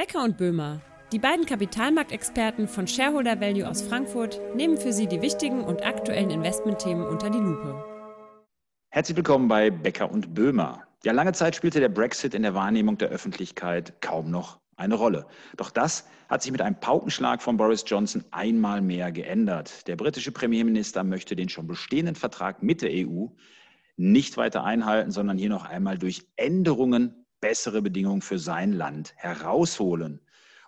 Becker und Böhmer, die beiden Kapitalmarktexperten von Shareholder Value aus Frankfurt, nehmen für Sie die wichtigen und aktuellen Investmentthemen unter die Lupe. Herzlich willkommen bei Becker und Böhmer. Ja, lange Zeit spielte der Brexit in der Wahrnehmung der Öffentlichkeit kaum noch eine Rolle. Doch das hat sich mit einem Paukenschlag von Boris Johnson einmal mehr geändert. Der britische Premierminister möchte den schon bestehenden Vertrag mit der EU nicht weiter einhalten, sondern hier noch einmal durch Änderungen bessere Bedingungen für sein Land herausholen.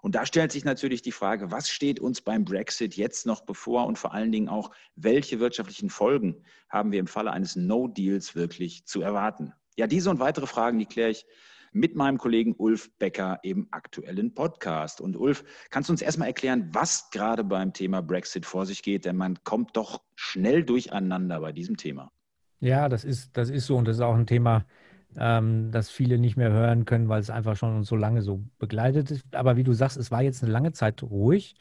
Und da stellt sich natürlich die Frage, was steht uns beim Brexit jetzt noch bevor und vor allen Dingen auch, welche wirtschaftlichen Folgen haben wir im Falle eines No-Deals wirklich zu erwarten? Ja, diese und weitere Fragen, die kläre ich mit meinem Kollegen Ulf Becker im aktuellen Podcast. Und Ulf, kannst du uns erstmal erklären, was gerade beim Thema Brexit vor sich geht? Denn man kommt doch schnell durcheinander bei diesem Thema. Ja, das ist, das ist so und das ist auch ein Thema, ähm, das viele nicht mehr hören können, weil es einfach schon so lange so begleitet ist. Aber wie du sagst, es war jetzt eine lange Zeit ruhig,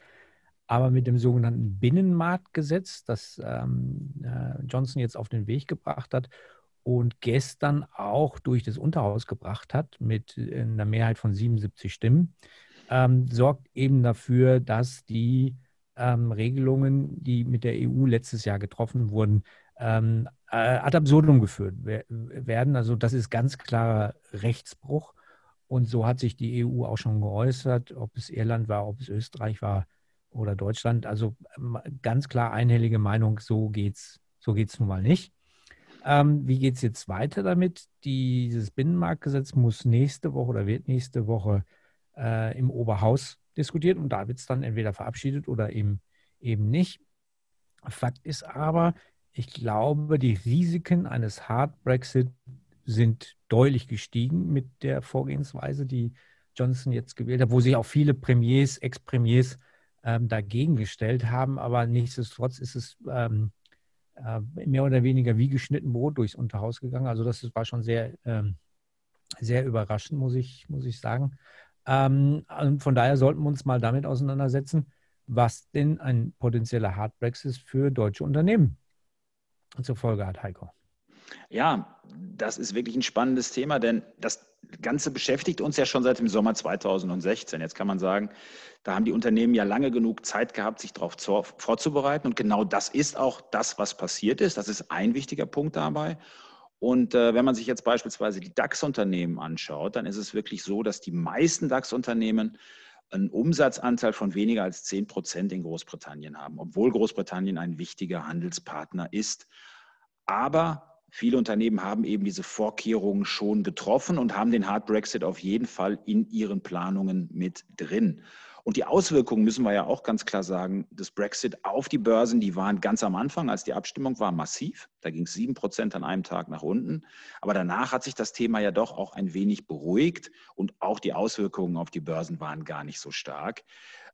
aber mit dem sogenannten Binnenmarktgesetz, das ähm, äh, Johnson jetzt auf den Weg gebracht hat und gestern auch durch das Unterhaus gebracht hat mit einer Mehrheit von 77 Stimmen, ähm, sorgt eben dafür, dass die ähm, Regelungen, die mit der EU letztes Jahr getroffen wurden, ähm, äh, ad absurdum geführt werden. Also das ist ganz klarer Rechtsbruch. Und so hat sich die EU auch schon geäußert, ob es Irland war, ob es Österreich war oder Deutschland. Also ganz klar einhellige Meinung, so geht's, so geht's nun mal nicht. Ähm, wie geht es jetzt weiter damit? Dieses Binnenmarktgesetz muss nächste Woche oder wird nächste Woche äh, im Oberhaus diskutiert und da wird es dann entweder verabschiedet oder eben, eben nicht. Fakt ist aber, ich glaube, die Risiken eines Hard Brexit sind deutlich gestiegen mit der Vorgehensweise, die Johnson jetzt gewählt hat, wo sich auch viele Premiers, Ex-Premiers ähm, dagegen gestellt haben. Aber nichtsdestotrotz ist es ähm, äh, mehr oder weniger wie geschnitten Brot durchs Unterhaus gegangen. Also das war schon sehr, ähm, sehr überraschend, muss ich, muss ich sagen. Ähm, von daher sollten wir uns mal damit auseinandersetzen, was denn ein potenzieller Hard Brexit für deutsche Unternehmen zur Folge hat, Heiko? Ja, das ist wirklich ein spannendes Thema, denn das Ganze beschäftigt uns ja schon seit dem Sommer 2016. Jetzt kann man sagen, da haben die Unternehmen ja lange genug Zeit gehabt, sich darauf vorzubereiten. Und genau das ist auch das, was passiert ist. Das ist ein wichtiger Punkt dabei. Und äh, wenn man sich jetzt beispielsweise die DAX-Unternehmen anschaut, dann ist es wirklich so, dass die meisten DAX-Unternehmen einen Umsatzanteil von weniger als 10 Prozent in Großbritannien haben, obwohl Großbritannien ein wichtiger Handelspartner ist. Aber viele Unternehmen haben eben diese Vorkehrungen schon getroffen und haben den Hard Brexit auf jeden Fall in ihren Planungen mit drin. Und die Auswirkungen, müssen wir ja auch ganz klar sagen, des Brexit auf die Börsen, die waren ganz am Anfang, als die Abstimmung war, massiv. Da ging es sieben Prozent an einem Tag nach unten. Aber danach hat sich das Thema ja doch auch ein wenig beruhigt und auch die Auswirkungen auf die Börsen waren gar nicht so stark.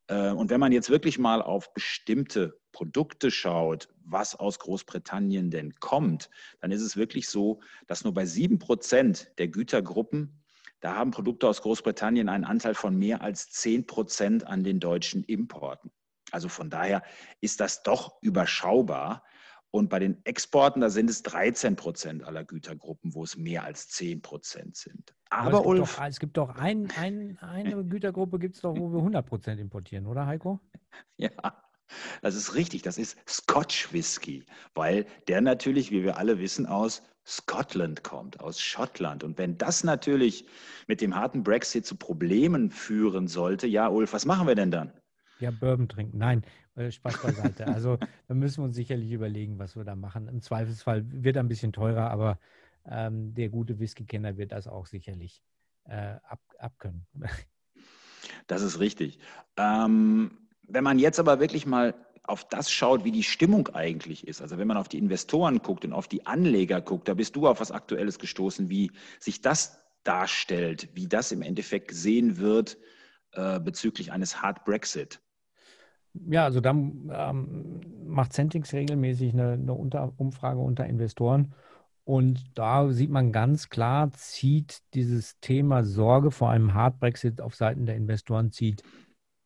Äh, und wenn man jetzt wirklich mal auf bestimmte Produkte schaut, was aus Großbritannien denn kommt, dann ist es wirklich so, dass nur bei sieben Prozent der Gütergruppen da haben Produkte aus Großbritannien einen Anteil von mehr als 10 Prozent an den deutschen Importen. Also von daher ist das doch überschaubar. Und bei den Exporten, da sind es 13 Prozent aller Gütergruppen, wo es mehr als 10 Prozent sind. Aber, Aber es, Ulf, gibt doch, es gibt doch ein, ein, eine Gütergruppe, gibt es doch, wo wir 100 Prozent importieren, oder Heiko? Ja, das ist richtig. Das ist Scotch Whisky, weil der natürlich, wie wir alle wissen, aus Scotland kommt, aus Schottland. Und wenn das natürlich mit dem harten Brexit zu Problemen führen sollte, ja, Ulf, was machen wir denn dann? Ja, Bourbon trinken. Nein, äh, Spaß beiseite. Also da müssen wir uns sicherlich überlegen, was wir da machen. Im Zweifelsfall wird ein bisschen teurer, aber ähm, der gute Whisky-Kenner wird das auch sicherlich äh, ab, abkönnen. Das ist richtig. Ähm, wenn man jetzt aber wirklich mal auf das schaut, wie die Stimmung eigentlich ist, also wenn man auf die Investoren guckt und auf die Anleger guckt, da bist du auf was Aktuelles gestoßen, wie sich das darstellt, wie das im Endeffekt gesehen wird äh, bezüglich eines Hard Brexit. Ja, also da ähm, macht Centix regelmäßig eine, eine unter Umfrage unter Investoren und da sieht man ganz klar, zieht dieses Thema Sorge vor einem Hard Brexit auf Seiten der Investoren zieht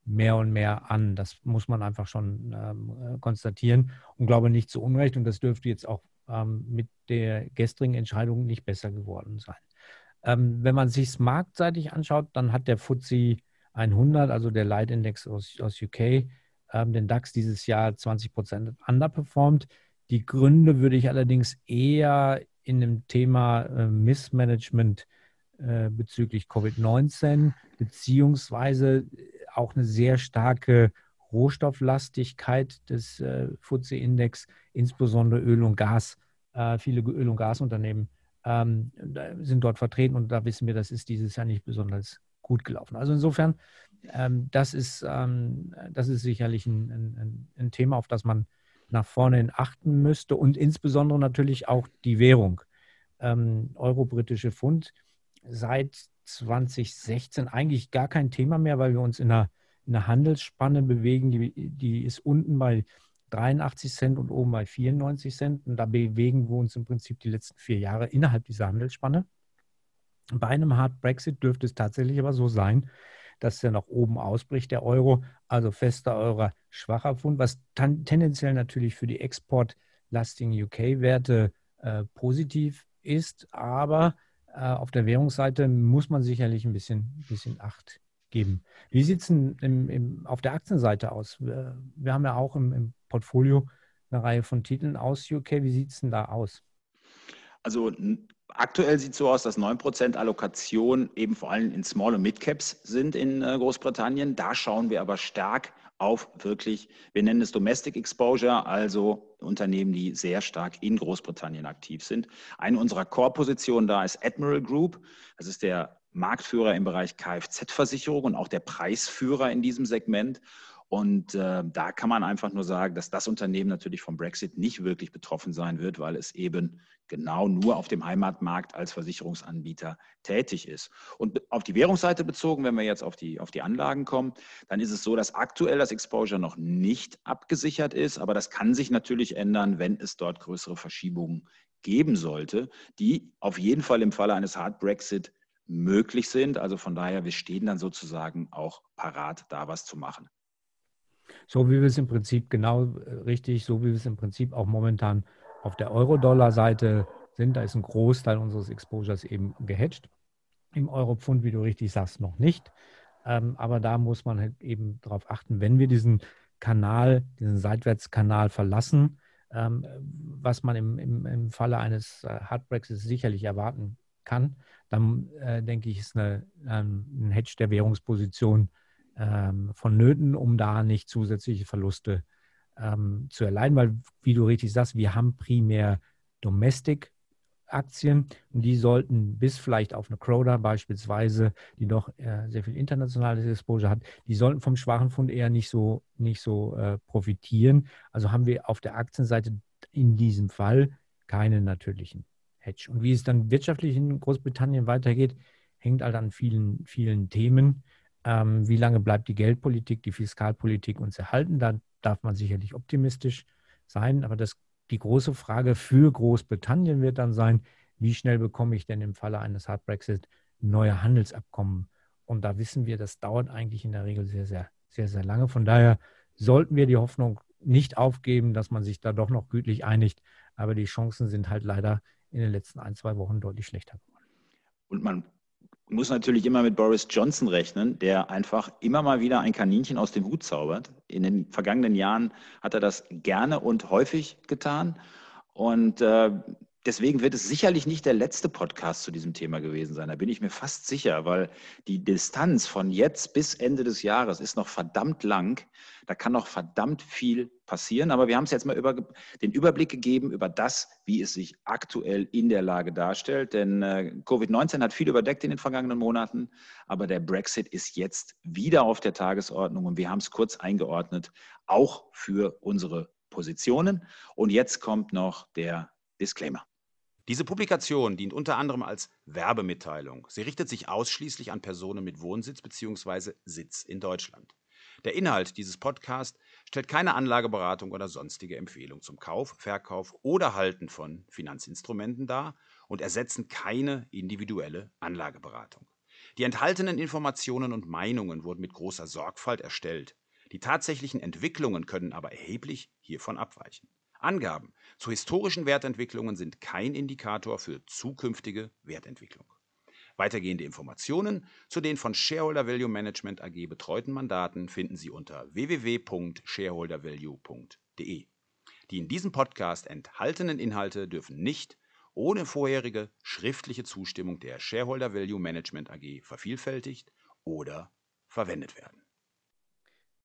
mehr und mehr an. Das muss man einfach schon ähm, äh, konstatieren und glaube nicht zu Unrecht. Und das dürfte jetzt auch ähm, mit der gestrigen Entscheidung nicht besser geworden sein. Ähm, wenn man sich marktseitig anschaut, dann hat der FTSE 100, also der Leitindex aus, aus UK, ähm, den DAX dieses Jahr 20 Prozent underperformed. Die Gründe würde ich allerdings eher in dem Thema äh, Missmanagement äh, bezüglich Covid-19 beziehungsweise auch eine sehr starke Rohstofflastigkeit des äh, FTSE-Index, insbesondere Öl und Gas. Äh, viele Öl- und Gasunternehmen ähm, sind dort vertreten und da wissen wir, das ist dieses Jahr nicht besonders gut gelaufen. Also insofern, ähm, das, ist, ähm, das ist sicherlich ein, ein, ein, Thema, auf das man nach vorne hin achten müsste und insbesondere natürlich auch die Währung. Ähm, Euro-britische Pfund seit 2016 eigentlich gar kein Thema mehr, weil wir uns in einer, in einer Handelsspanne bewegen, die, die ist unten bei 83 Cent und oben bei 94 Cent. Und da bewegen wir uns im Prinzip die letzten vier Jahre innerhalb dieser Handelsspanne. Bei einem Hard Brexit dürfte es tatsächlich aber so sein, dass er nach oben ausbricht, der Euro, also fester Euro, schwacher Pfund, was tendenziell natürlich für die exportlastigen UK-Werte äh, positiv ist. Aber äh, auf der Währungsseite muss man sicherlich ein bisschen, bisschen Acht geben. Wie sieht es auf der Aktienseite aus? Wir, wir haben ja auch im, im, Portfolio eine Reihe von Titeln aus UK. Wie sieht es denn da aus? Also aktuell sieht es so aus, dass 9% Allokation eben vor allem in Small- und Mid-Caps sind in äh, Großbritannien. Da schauen wir aber stark auf wirklich, wir nennen es Domestic Exposure, also Unternehmen, die sehr stark in Großbritannien aktiv sind. Eine unserer Core-Positionen da ist Admiral Group. Das ist der Marktführer im Bereich Kfz-Versicherung und auch der Preisführer in diesem Segment. Und äh, da kann man einfach nur sagen, dass das Unternehmen natürlich vom Brexit nicht wirklich betroffen sein wird, weil es eben genau nur auf dem Heimatmarkt als Versicherungsanbieter tätig ist. Und auf die Währungsseite bezogen, wenn wir jetzt auf die, auf die Anlagen kommen, dann ist es so, dass aktuell das Exposure noch nicht abgesichert ist, aber das kann sich natürlich ändern, wenn es dort größere Verschiebungen geben sollte, die auf jeden Fall im Falle eines Hard Brexit möglich sind. Also von daher, wir stehen dann sozusagen auch parat, da was zu machen. So wie wir es im Prinzip genau äh, richtig, so wie wir es im Prinzip auch momentan auf der Euro-Dollar-Seite sind. Da ist ein Großteil unseres Exposures eben gehatcht. Im Euro-Pfund, wie du richtig sagst, noch nicht. Ähm, aber da muss man halt eben darauf achten, wenn wir diesen Kanal, diesen Seitwärtskanal verlassen, ähm, was man im, im, im Falle eines äh, Hard Brexits sicherlich erwarten kann, dann äh, denke ich, ist eine, ähm, ein Hedge der Währungsposition ähm, vonnöten, um da nicht zusätzliche Verluste ähm, zu erleiden, weil, wie du richtig sagst, wir haben primär Domestic Aktien und die sollten bis vielleicht auf eine Croda beispielsweise, die doch äh, sehr viel internationales Exposure hat, die sollten vom schwachen Fund eher nicht so, nicht so äh, profitieren. Also haben wir auf der Aktienseite in diesem Fall keine natürlichen Hedge. Und wie es dann wirtschaftlich in Großbritannien weitergeht, hängt halt an vielen, vielen Themen. Ähm, wie lange bleibt die Geldpolitik, die Fiskalpolitik uns erhalten? Da darf man sicherlich optimistisch sein. Aber das, die große Frage für Großbritannien wird dann sein, wie schnell bekomme ich denn im Falle eines Hard Brexit neue Handelsabkommen? Und da wissen wir, das dauert eigentlich in der Regel sehr, sehr, sehr, sehr lange. Von daher sollten wir die Hoffnung nicht aufgeben, dass man sich da doch noch gütlich einigt. Aber die Chancen sind halt leider in den letzten ein, zwei Wochen deutlich schlechter geworden. Und man muss natürlich immer mit Boris Johnson rechnen, der einfach immer mal wieder ein Kaninchen aus dem Hut zaubert. In den vergangenen Jahren hat er das gerne und häufig getan. Und äh, deswegen wird es sicherlich nicht der letzte Podcast zu diesem Thema gewesen sein. Da bin ich mir fast sicher, weil die Distanz von jetzt bis Ende des Jahres ist noch verdammt lang. Da kann noch verdammt viel passieren. Aber wir haben es jetzt mal über den Überblick gegeben über das, wie es sich aktuell in der Lage darstellt. Denn äh, Covid-19 hat viel überdeckt in den vergangenen Monaten. Aber der Brexit ist jetzt wieder auf der Tagesordnung und wir haben es kurz eingeordnet, auch für unsere Positionen. Und jetzt kommt noch der Disclaimer. Diese Publikation dient unter anderem als Werbemitteilung. Sie richtet sich ausschließlich an Personen mit Wohnsitz bzw. Sitz in Deutschland. Der Inhalt dieses Podcasts stellt keine Anlageberatung oder sonstige Empfehlung zum Kauf, Verkauf oder Halten von Finanzinstrumenten dar und ersetzen keine individuelle Anlageberatung. Die enthaltenen Informationen und Meinungen wurden mit großer Sorgfalt erstellt. Die tatsächlichen Entwicklungen können aber erheblich hiervon abweichen. Angaben zu historischen Wertentwicklungen sind kein Indikator für zukünftige Wertentwicklung. Weitergehende Informationen zu den von Shareholder Value Management AG betreuten Mandaten finden Sie unter www.shareholdervalue.de. Die in diesem Podcast enthaltenen Inhalte dürfen nicht ohne vorherige schriftliche Zustimmung der Shareholder Value Management AG vervielfältigt oder verwendet werden.